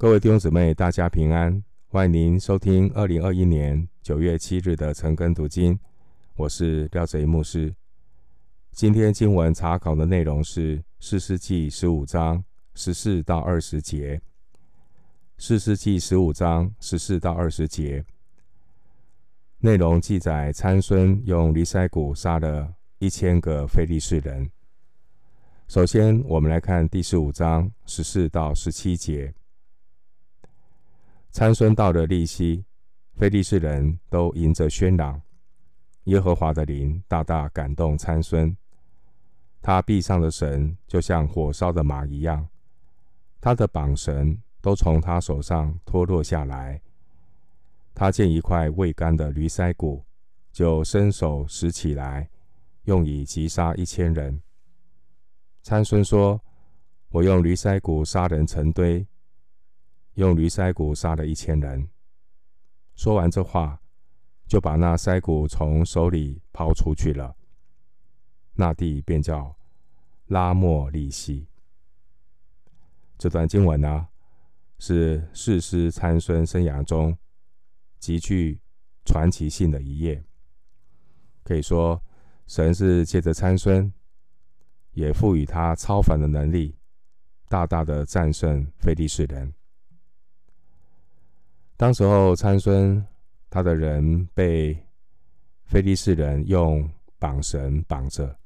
各位弟兄姊妹，大家平安！欢迎您收听二零二一年九月七日的晨更读经。我是廖哲一牧师。今天经文查考的内容是《四世纪》十五章十四到二十节。《四世纪》十五章十四到二十节内容记载，参孙用离腮骨杀了一千个非利士人。首先，我们来看第十五章十四到十七节。参孙到了利希，非利士人都迎着喧嚷。耶和华的灵大大感动参孙，他臂上的绳就像火烧的麻一样，他的绑绳都从他手上脱落下来。他见一块未干的驴腮骨，就伸手拾起来，用以击杀一千人。参孙说：“我用驴腮骨杀人成堆。”用驴腮骨杀了一千人。说完这话，就把那腮骨从手里抛出去了。那地便叫拉莫利西。这段经文呢，是士师参孙生涯中极具传奇性的一页。可以说，神是借着参孙，也赋予他超凡的能力，大大的战胜非利士人。当时候，参孙他的人被菲利士人用绑绳绑着。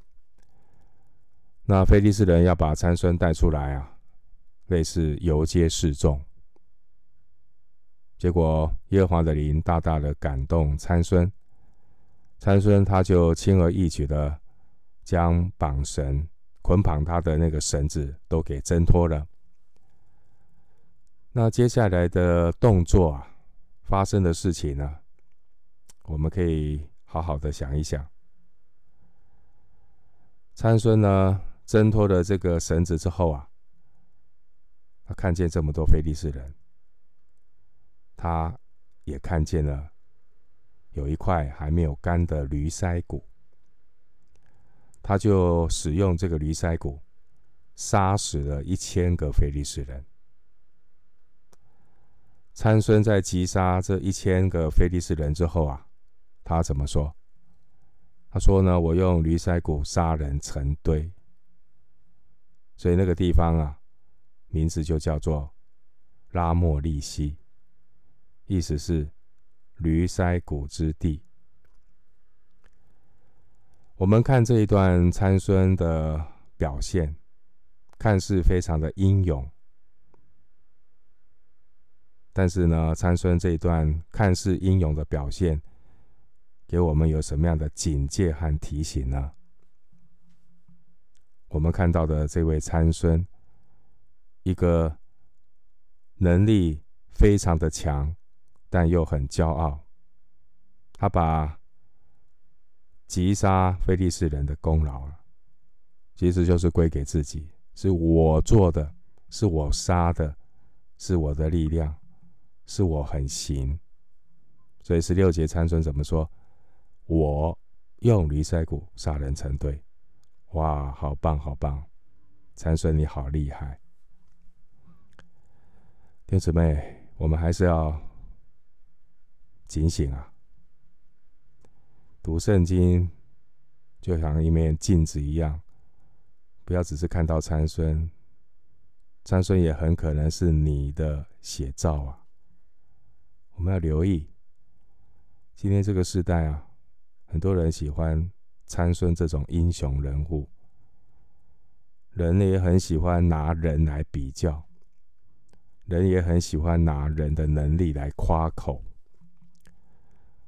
那菲利士人要把参孙带出来啊，类似游街示众。结果耶和华的灵大大的感动参孙，参孙他就轻而易举的将绑绳捆绑他的那个绳子都给挣脱了。那接下来的动作啊，发生的事情呢，我们可以好好的想一想。参孙呢，挣脱了这个绳子之后啊，他看见这么多非利士人，他也看见了有一块还没有干的驴腮骨，他就使用这个驴腮骨，杀死了一千个非利士人。参孙在击杀这一千个非利士人之后啊，他怎么说？他说呢：“我用驴腮骨杀人成堆。”所以那个地方啊，名字就叫做拉莫利西，意思是驴腮骨之地。我们看这一段参孙的表现，看似非常的英勇。但是呢，参孙这一段看似英勇的表现，给我们有什么样的警戒和提醒呢？我们看到的这位参孙，一个能力非常的强，但又很骄傲。他把击杀非利士人的功劳，其实就是归给自己，是我做的，是我杀的，是我的力量。是我很行，所以十六节参孙怎么说？我用驴腮骨杀人成堆。哇，好棒好棒！参孙你好厉害。弟兄姊妹，我们还是要警醒啊！读圣经就像一面镜子一样，不要只是看到参孙，参孙也很可能是你的写照啊。我们要留意，今天这个时代啊，很多人喜欢参孙这种英雄人物，人也很喜欢拿人来比较，人也很喜欢拿人的能力来夸口，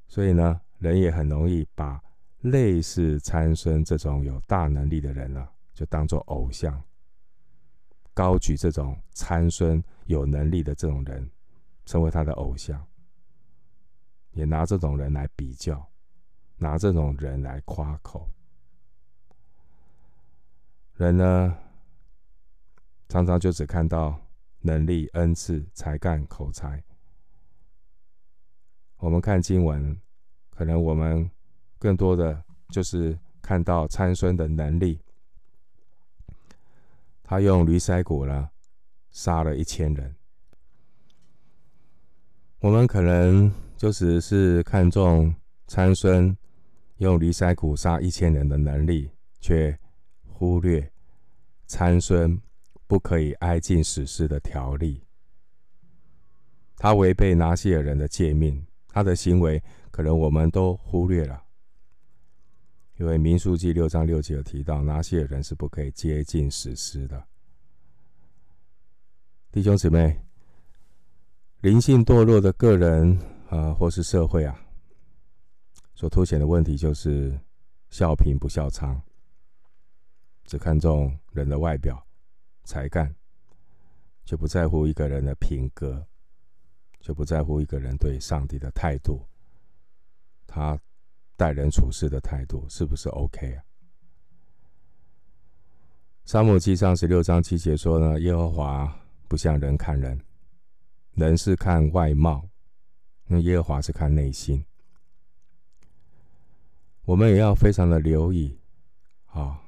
所以呢，人也很容易把类似参孙这种有大能力的人啊，就当作偶像，高举这种参孙有能力的这种人，成为他的偶像。也拿这种人来比较，拿这种人来夸口。人呢，常常就只看到能力、恩赐、才干、口才。我们看经文，可能我们更多的就是看到参孙的能力。他用驴腮骨呢，杀了一千人。我们可能就只是看重参孙用驴筛骨杀一千人的能力，却忽略参孙不可以挨近死尸的条例。他违背拿细耳人的诫命，他的行为可能我们都忽略了。因为民数记六章六节有提到，拿细耳人是不可以接近死尸的。弟兄姊妹，灵性堕落的个人、呃，或是社会啊，所凸显的问题就是笑贫不笑娼，只看重人的外表、才干，却不在乎一个人的品格，却不在乎一个人对上帝的态度，他。待人处事的态度是不是 OK 啊？撒母记上十六章七节说呢，耶和华不像人看人，人是看外貌，那耶和华是看内心。我们也要非常的留意啊，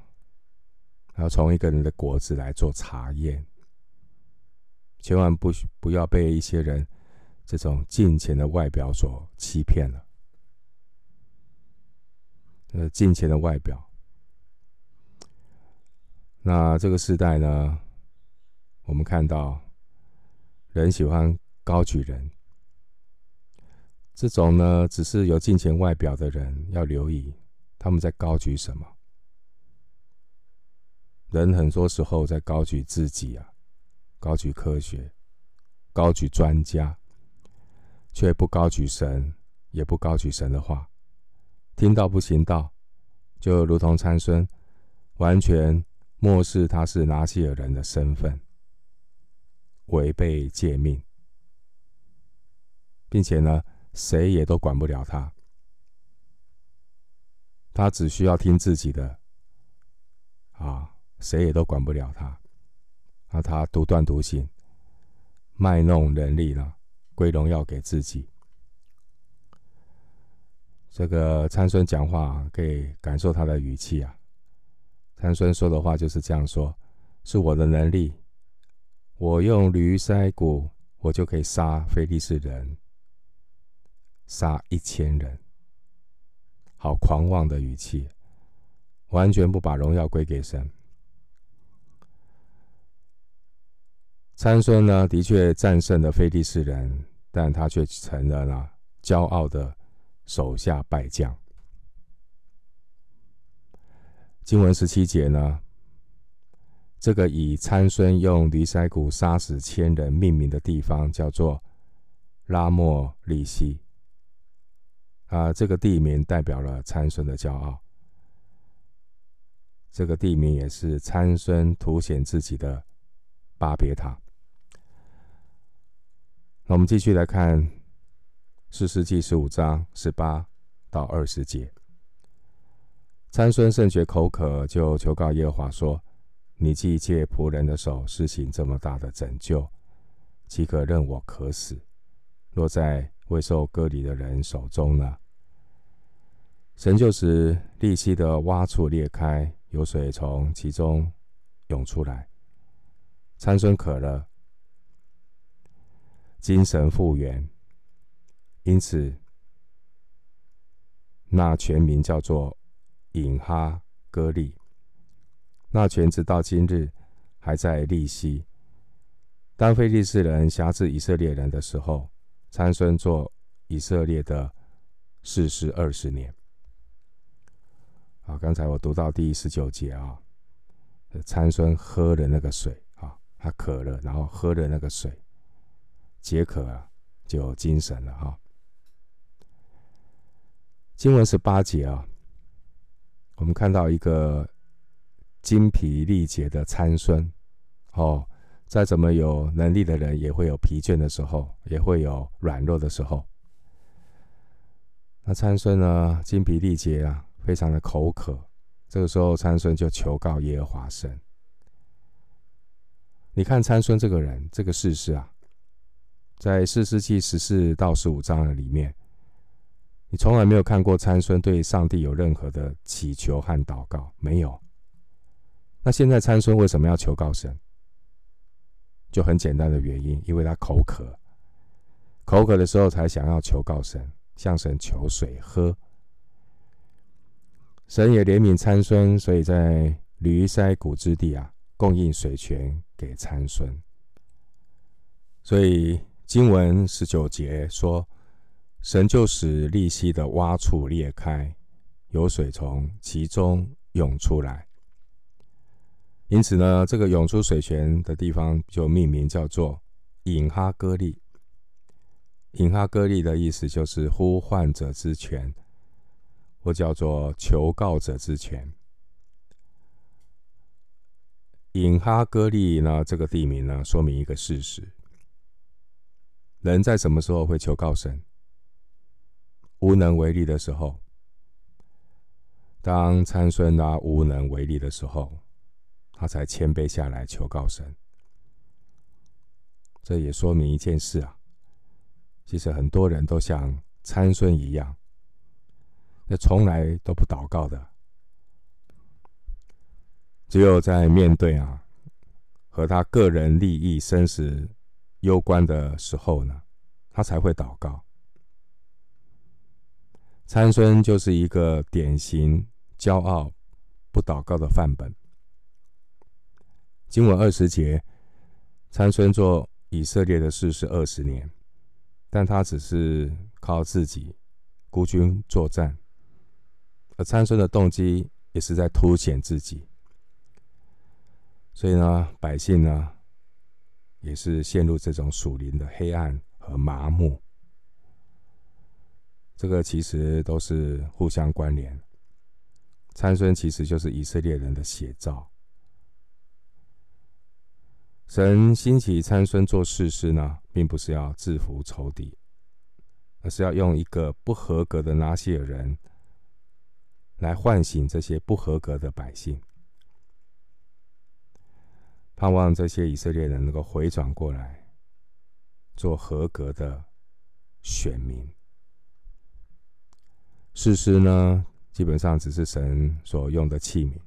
要从一个人的果子来做查验，千万不不要被一些人这种金钱的外表所欺骗了。呃，金钱的外表。那这个时代呢，我们看到人喜欢高举人，这种呢，只是有金钱外表的人要留意他们在高举什么。人很多时候在高举自己啊，高举科学，高举专家，却不高举神，也不高举神的话。听到不行道，就如同参孙，完全漠视他是拿细耳人的身份，违背诫命，并且呢，谁也都管不了他，他只需要听自己的，啊，谁也都管不了他，那他独断独行，卖弄人力了，归荣耀给自己。这个参孙讲话可以感受他的语气啊。参孙说的话就是这样说：“是我的能力，我用驴腮骨，我就可以杀非利士人，杀一千人。”好狂妄的语气，完全不把荣耀归给神。参孙呢，的确战胜了非利士人，但他却成了呢骄傲的。手下败将，经文十七节呢，这个以参孙用驴筛骨杀死千人命名的地方叫做拉莫利西。啊，这个地名代表了参孙的骄傲，这个地名也是参孙凸显自己的巴别塔。那我们继续来看。四世纪十五章十八到二十节，参孙甚觉口渴，就求告耶和华说：“你既借仆人的手施行这么大的拯救，岂可任我渴死，落在未受割礼的人手中呢？”神就使利希的洼处裂开，有水从其中涌出来。参孙渴了，精神复原。因此，那全名叫做引哈割利。那全直到今日还在利希。当非利士人辖制以色列人的时候，参孙做以色列的士师二十年。啊，刚才我读到第十九节啊，参孙喝了那个水啊，他渴了，然后喝了那个水，解渴啊，就精神了哈。经文十八节啊，我们看到一个精疲力竭的参孙。哦，再怎么有能力的人，也会有疲倦的时候，也会有软弱的时候。那参孙呢，精疲力竭啊，非常的口渴。这个时候，参孙就求告耶和华神。你看参孙这个人，这个事实啊，在四世纪十四到十五章的里面。你从来没有看过参孙对上帝有任何的祈求和祷告，没有。那现在参孙为什么要求告神？就很简单的原因，因为他口渴。口渴的时候才想要求告神，向神求水喝。神也怜悯参孙，所以在驴筛谷之地啊，供应水泉给参孙。所以经文十九节说，神就使利溪的洼处裂开，有水从其中涌出来。因此呢，这个涌出水泉的地方就命名叫做隐哈歌利。隐哈歌利的意思就是呼唤者之泉。或叫做求告者之泉。隐哈歌利呢，这个地名呢，说明一个事实：人在什么时候会求告神？无能为力的时候。当参孙啊无能为力的时候，他才谦卑下来求告神。这也说明一件事啊，其实很多人都像参孙一样。那从来都不祷告的，只有在面对啊和他个人利益生死攸关的时候呢，他才会祷告。参孙就是一个典型骄傲不祷告的范本。经文二十节，参孙做以色列的事是二十年，但他只是靠自己孤军作战。而参孙的动机也是在凸显自己，所以呢，百姓呢也是陷入这种属灵的黑暗和麻木。这个其实都是互相关联。参孙其实就是以色列人的写照。神兴起参孙做士师呢，并不是要制服仇敌，而是要用一个不合格的拿细耳人。来唤醒这些不合格的百姓，盼望这些以色列人能够回转过来，做合格的选民。士师呢，基本上只是神所用的器皿。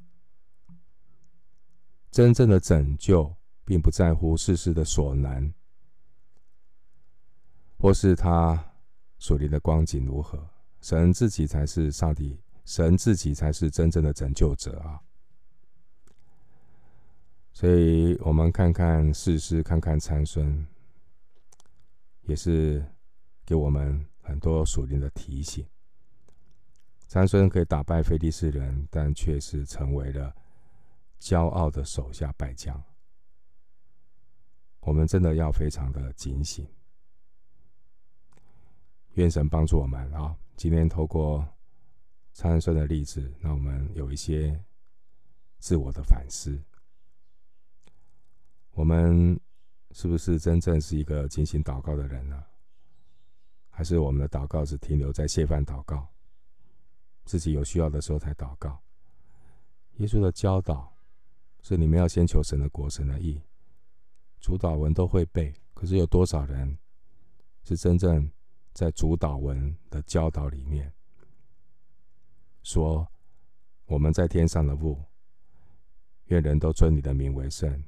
真正的拯救，并不在乎世事的所难，或是他属灵的光景如何，神自己才是上帝。神自己才是真正的拯救者啊！所以，我们看看世事，看看参孙，也是给我们很多属灵的提醒。参孙可以打败非利士人，但却是成为了骄傲的手下败将。我们真的要非常的警醒。愿神帮助我们啊！今天透过。参孙的例子，让我们有一些自我的反思。我们是不是真正是一个进行祷告的人呢？还是我们的祷告只停留在谢饭祷告，自己有需要的时候才祷告？耶稣的教导是：你们要先求神的国、神的义。主祷文都会背，可是有多少人是真正在主祷文的教导里面？说：“我们在天上的父，愿人都尊你的名为圣。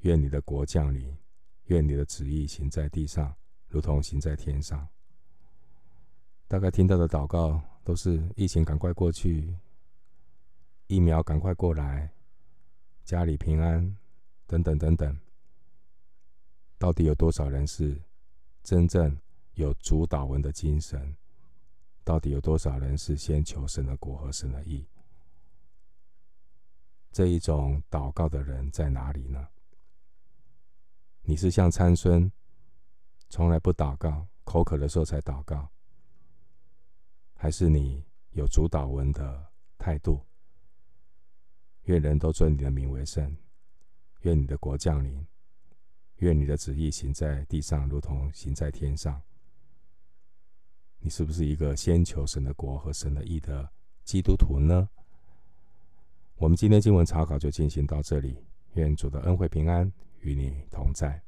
愿你的国降临。愿你的旨意行在地上，如同行在天上。”大概听到的祷告都是疫情赶快过去，疫苗赶快过来，家里平安，等等等等。到底有多少人是真正有主祷文的精神？到底有多少人是先求神的国和神的义？这一种祷告的人在哪里呢？你是像参孙，从来不祷告，口渴的时候才祷告，还是你有主祷文的态度？愿人都尊你的名为圣，愿你的国降临，愿你的旨意行在地上，如同行在天上。你是不是一个先求神的国和神的义的基督徒呢？我们今天经文查考就进行到这里，愿主的恩惠平安与你同在。